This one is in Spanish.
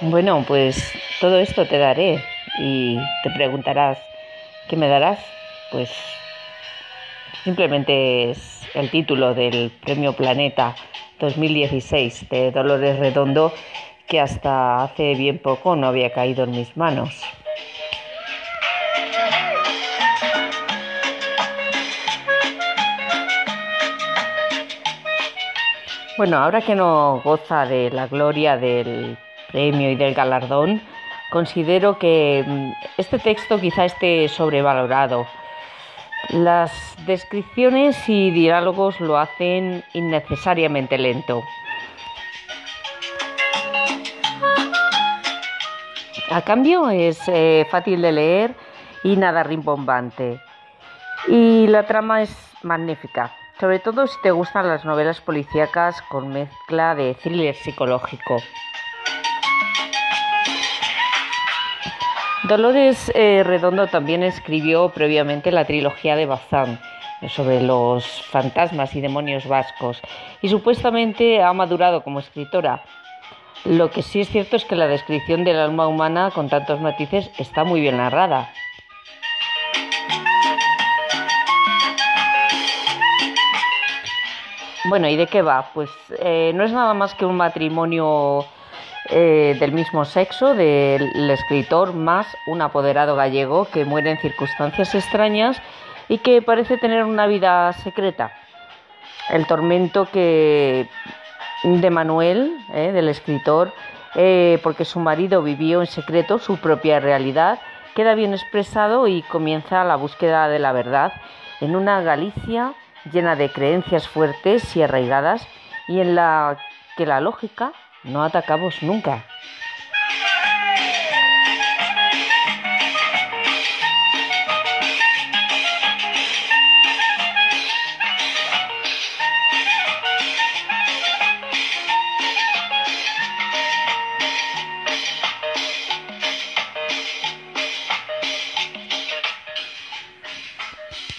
Bueno, pues todo esto te daré y te preguntarás, ¿qué me darás? Pues simplemente es el título del Premio Planeta 2016 de Dolores Redondo que hasta hace bien poco no había caído en mis manos. Bueno, ahora que no goza de la gloria del premio y del galardón, considero que mm, este texto quizá esté sobrevalorado. Las descripciones y diálogos lo hacen innecesariamente lento. A cambio es eh, fácil de leer y nada rimbombante. Y la trama es magnífica, sobre todo si te gustan las novelas policíacas con mezcla de thriller psicológico. Dolores eh, Redondo también escribió previamente la trilogía de Bazán sobre los fantasmas y demonios vascos y supuestamente ha madurado como escritora. Lo que sí es cierto es que la descripción del alma humana con tantos matices está muy bien narrada. Bueno, ¿y de qué va? Pues eh, no es nada más que un matrimonio eh, del mismo sexo del escritor más un apoderado gallego que muere en circunstancias extrañas y que parece tener una vida secreta. El tormento que de Manuel, eh, del escritor, eh, porque su marido vivió en secreto su propia realidad, queda bien expresado y comienza la búsqueda de la verdad en una Galicia llena de creencias fuertes y arraigadas y en la que la lógica no atacamos nunca.